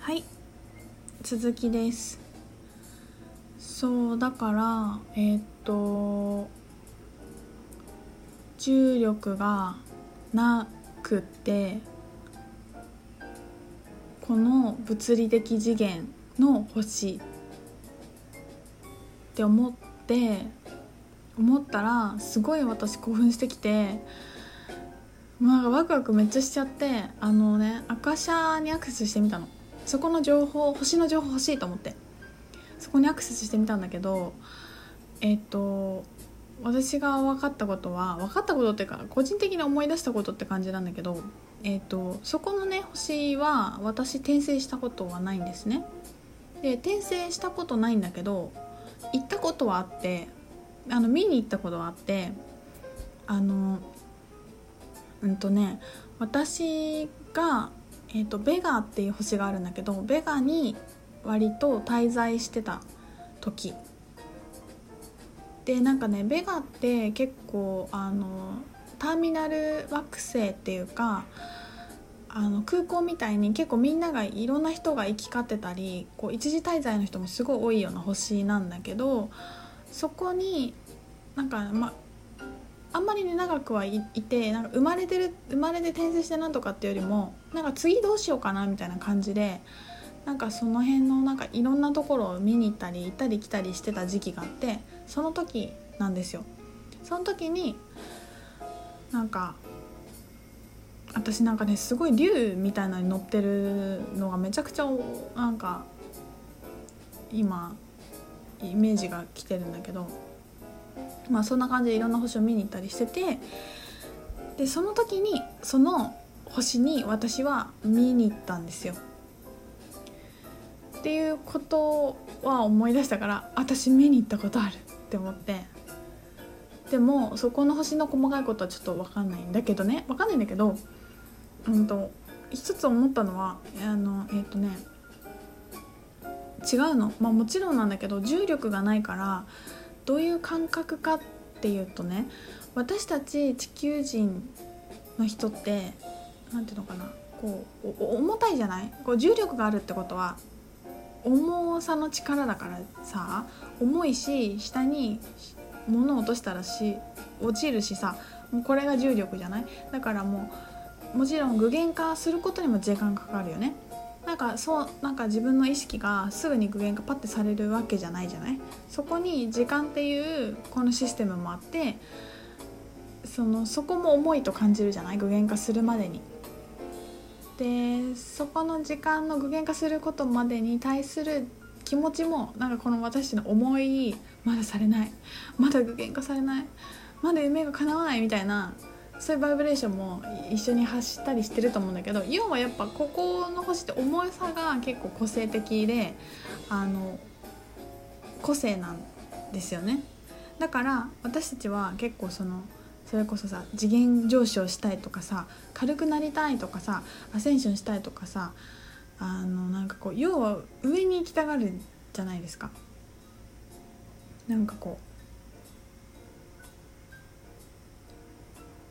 はい。続きです。そうだからえーっと重力がなくってこの物理的次元の星って思って思ったらすごい私興奮してきてもうなんかワクワクめっちゃしちゃってあのねアカシャにアクセスしてみたの。そこの情報星の情報欲しいと思って。そこにアクセスしてみたんだけどえっ、と私が分かったことは分かったことっていうか個人的に思い出したことって感じなんだけど、えっとそこのね星は私転生したことはないんですね。で転生したことないんだけど行ったことはあってあの見に行ったことはあってあのうんとね私が、えー、とベガっていう星があるんだけどベガに割と滞在してた時。でなんかねベガって結構あのターミナル惑星っていうかあの空港みたいに結構みんながいろんな人が行き交ってたりこう一時滞在の人もすごい多いような星なんだけどそこになんかまあんまりね長くはいいてなんか生まれてる生まれて転生してなんとかっていうよりもなんか次どうしようかなみたいな感じでなんかその辺のなんかいろんなところを見に行ったり行ったり来たりしてた時期があってその時なんですよ。その時になんか私なんかねすごい竜みたいなのに乗ってるのがめちゃくちゃなんか今イメージが来てるんだけどまあそんな感じでいろんな星を見に行ったりしててでその時にその星に私は見に行ったんですよ。っていうことは思い出したから私見に行ったことあるって思って。でもそこの星の細かいことはちょっと分かんないんだけどね。分かんないんだけどうんと一つ思ったのはあのえっ、とね違うの。まあもちろんなんだけど重力がないからどういう感覚かっていうとね私たち地球人の人って何ていうのかな。こう重たいじゃない？こう重力があるってことは重さの力だからさ重いし下に物を落としたらし落ちるしさもうこれが重力じゃない？だからもうもちろん具現化することにも時間かかるよね。なんかそうなんか自分の意識がすぐに具現化パッてされるわけじゃないじゃない？そこに時間っていうこのシステムもあってそのそこも重いと感じるじゃない？具現化するまでに。でそこの時間の具現化することまでに対する気持ちもなんかこの私の思いまだされない。まだ具現化されない。まだ夢が叶わないみたいなそういうバイブレーションも一緒に発したりしてると思うんだけど要はやっぱここの星って重さが結構個性的であの個性なんですよね。だから私たちは結構そのそれこそさ次元上昇したいとかさ軽くなりたいとかさアセンションしたいとかさあのなんかこう要は上に行きたがるじゃないですか。なんかこ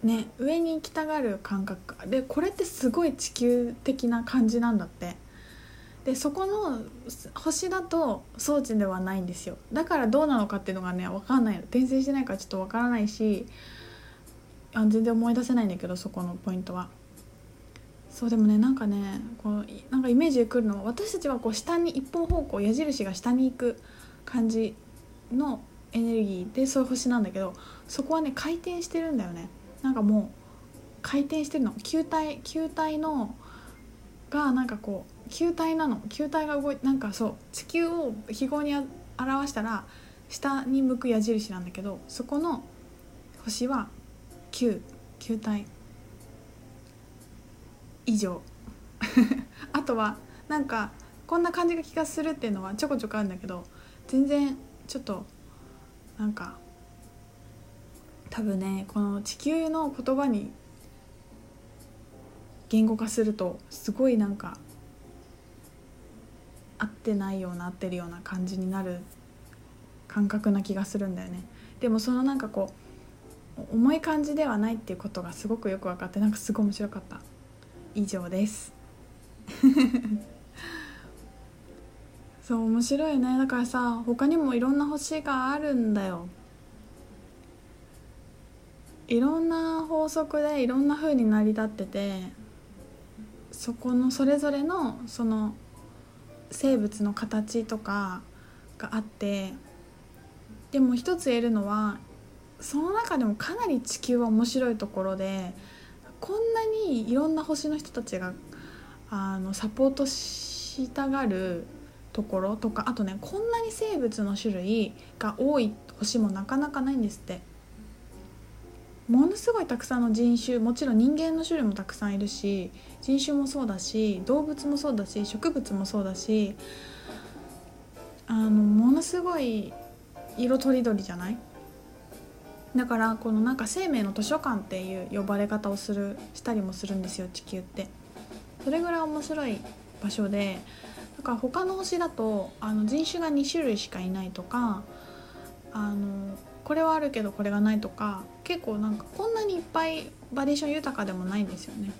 うね上に行きたがる感覚。でこれってすごい地球的な感じなんだって。でそこの星だと装置ではないんですよ。だからどうなのかっていうのがね分かんない転生してないからちょっと分からないしあ全然思い出せないんだけどそこのポイントは。そうでもねなんかねこうなんかイメージでくるのは私たちはこう下に一方方向矢印が下に行く感じのエネルギーでそういう星なんだけどそこはね回転してるんだよね。なんかもう回転してるの。球体球体のがなんかこう球体なの。球体が動いてなんかそう地球を記号に表したら下に向く矢印なんだけどそこの星は9球体。以上。あとはなんかこんな感じが気がするっていうのはちょこちょこあるんだけど全然ちょっとなんか多分ねこの地球の言葉に言語化するとすごいなんか合ってないような合ってるような感じになる感覚な気がするんだよね。でもそのなんかこう重い感じではないっていうことがすごくよく分かってなんかすごい面白かった。以上です。そう面白いね。だからさ他にもいろんな星があるんだよ。いろんな法則でいろんな風に成り立っててそこのそれぞれのその生物の形とかがあってでも一つ言えるのはその中でもかなり地球は面白いところでこんなにいろんな星の人たちがあのサポートしたがるところとかあとねこんなに生物の種類が多い星もなかなかないんですって。ものすごいたくさんの人種もちろん人間の種類もたくさんいるし人種もそうだし動物もそうだし植物もそうだしあのものすごい色とりどりじゃない？だからこのなんか生命の図書館っていう呼ばれ方をするしたりもするんですよ地球って。それぐらい面白い場所でだから他の星だとあの人種が2種類しかいないとかあのこれはあるけどこれがないとか結構なんかこんなにいっぱいバリエーション豊かでもないんですよね。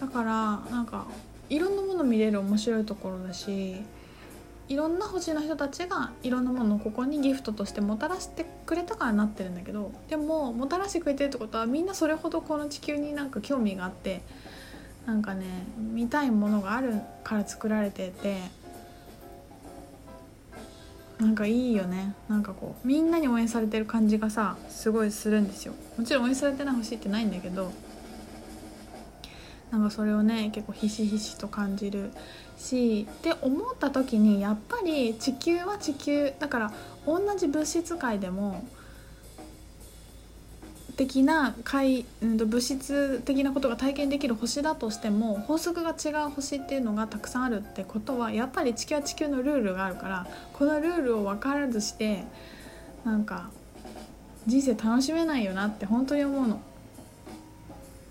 だからなんかいろんなもの見れる面白いところだしいろんな星の人たちがいろんなものをここにギフトとしてもたらしてくれたからなってるんだけどでももたらしてくれてるってことはみんなそれほどこの地球になんか興味があってなんかね見たいものがあるから作られててなんかいいよね。なんかこうみんなに応援されてる感じがさすごいするんですよ。もちろん応援されてない星ってないんだけどなんかそれをね結構ひしひしと感じるしって思った時にやっぱり地球は地球だから同じ物質界でも的な怪、うん、物質的なことが体験できる星だとしても法則が違う星っていうのがたくさんあるってことはやっぱり地球は地球のルールがあるからこのルールを分からずしてなんか人生楽しめないよなって本当に思うの。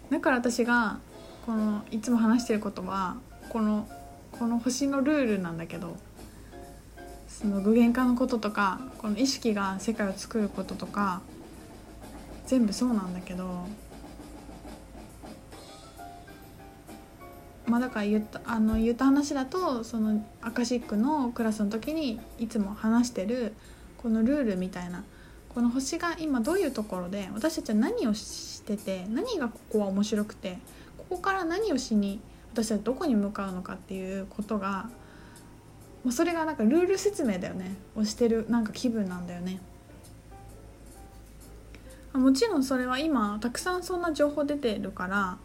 だから私がこのいつも話してることはこのこの星のルールなんだけどその具現化のこととかこの意識が世界を作ることとか全部そうなんだけどまあだから言ったあの言った話だとそのアカシックのクラスの時にいつも話してるこのルールみたいなこの星が今どういうところで私たちは何をしてて何がここは面白くてここから何をしに私たちどこに向かうのかっていうことがもうそれがなんかルール説明だよねをしてるなんか気分なんだよね。もちろんそれは今たくさんそんな情報出てるから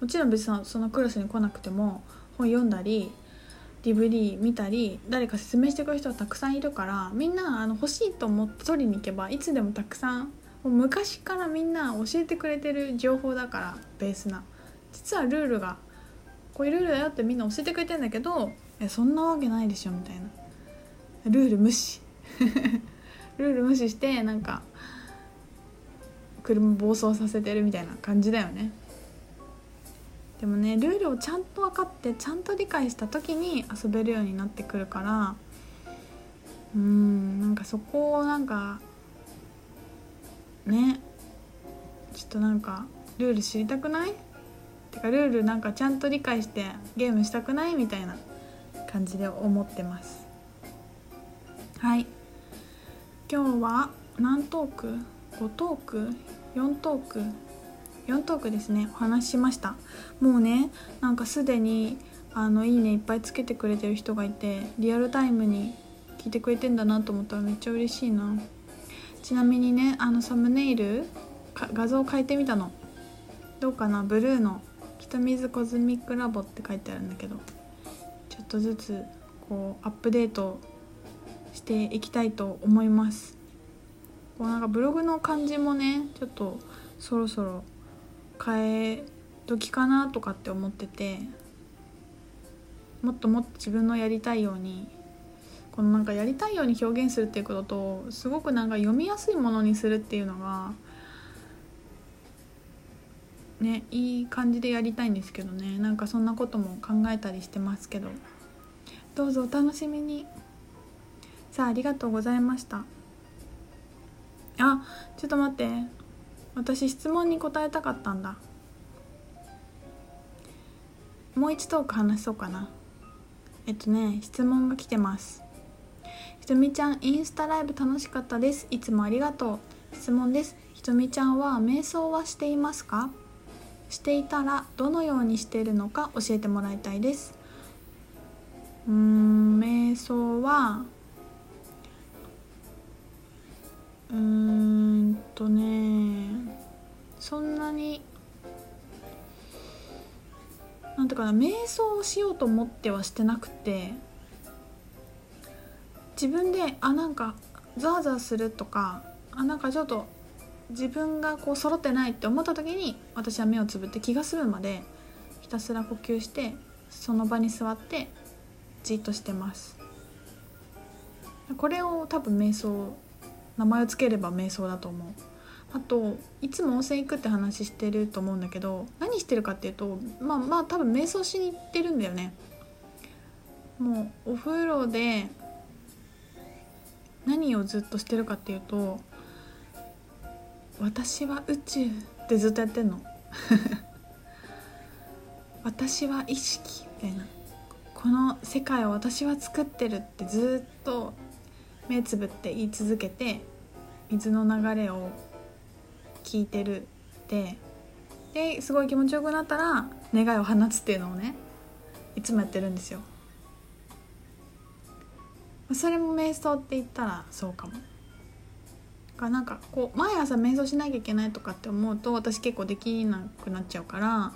もちろん別にそのクラスに来なくても本読んだり DVD 見たり誰か説明してくる人はたくさんいるからみんなあの欲しいと思って取りに行けばいつでもたくさんもう昔からみんな教えてくれてる情報だからベースな実はルールがこういうルールだよってみんな教えてくれてんだけどえそんなわけないでしょみたいな。ルール無視。ルール無視してなんか車暴走させてるみたいな感じだよね。でもねルールをちゃんと分かってちゃんと理解した時に遊べるようになってくるからうんなんかそこをなんかねちょっとなんかルール知りたくない？てかルールなんかちゃんと理解してゲームしたくないみたいな感じで思ってます。はい。今日は何トーク？5トーク？4トーク？4トークですね。お話ししました。もうねなんかすでにあのいいねいっぱいつけてくれてる人がいてリアルタイムに聞いてくれてんだなと思ったらめっちゃ嬉しいな。ちなみにねあのサムネイル画像変えてみたの。どうかな？ブルーの「ひとみずコズミックラボ」って書いてあるんだけどちょっとずつこうアップデートしていきたいと思いますこうなんかブログの感じもねちょっとそろそろ変え時かなとかって思っててもっともっと自分のやりたいようにこのなんかやりたいように表現するっていうこととすごくなんか読みやすいものにするっていうのがねいい感じでやりたいんですけどね。なんかそんなことも考えたりしてますけど。どうぞお楽しみに。さあありがとうございました。あちょっと待って。私質問に答えたかったんだ。もう一トーク話そうかな。えっとね質問が来てます。ひとみちゃんインスタライブ楽しかったです。いつもありがとう。質問です。ひとみちゃんは瞑想はしていますか？していたらどのようにしているのか教えてもらいたいです。うーん瞑想はうーんとねそんなになんていうかな瞑想をしようと思ってはしてなくて自分であなんかザワザワするとかあなんかちょっと自分がこう揃ってないって思った時に私は目をつぶって気が済むまでひたすら呼吸してその場に座ってじっとしてます。これを多分瞑想名前をつければ瞑想だと思う。あといつも温泉行くって話してると思うんだけど何してるかっていうとまあまあ多分瞑想しに行ってるんだよね。もうお風呂で何をずっとしてるかっていうと「私は宇宙」ってずっとやってんの？私は意識みたいな。この世界を私は作ってるってずっと目つぶって言い続けて水の流れを聞いてるでですごい気持ちよくなったら願いを放つっていうのをねいつもやってるんですよ。それも瞑想って言ったらそうかも。かなんかこう毎朝瞑想しなきゃいけないとかって思うと私結構できなくなっちゃうから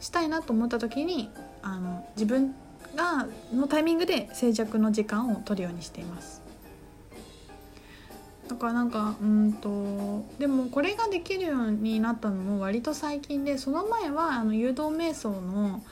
したいなと思った時にあの自分がのタイミングで静寂の時間を取るようにしています。だからなんかうんとでもこれができるようになったのも割と最近でその前はあの誘導瞑想の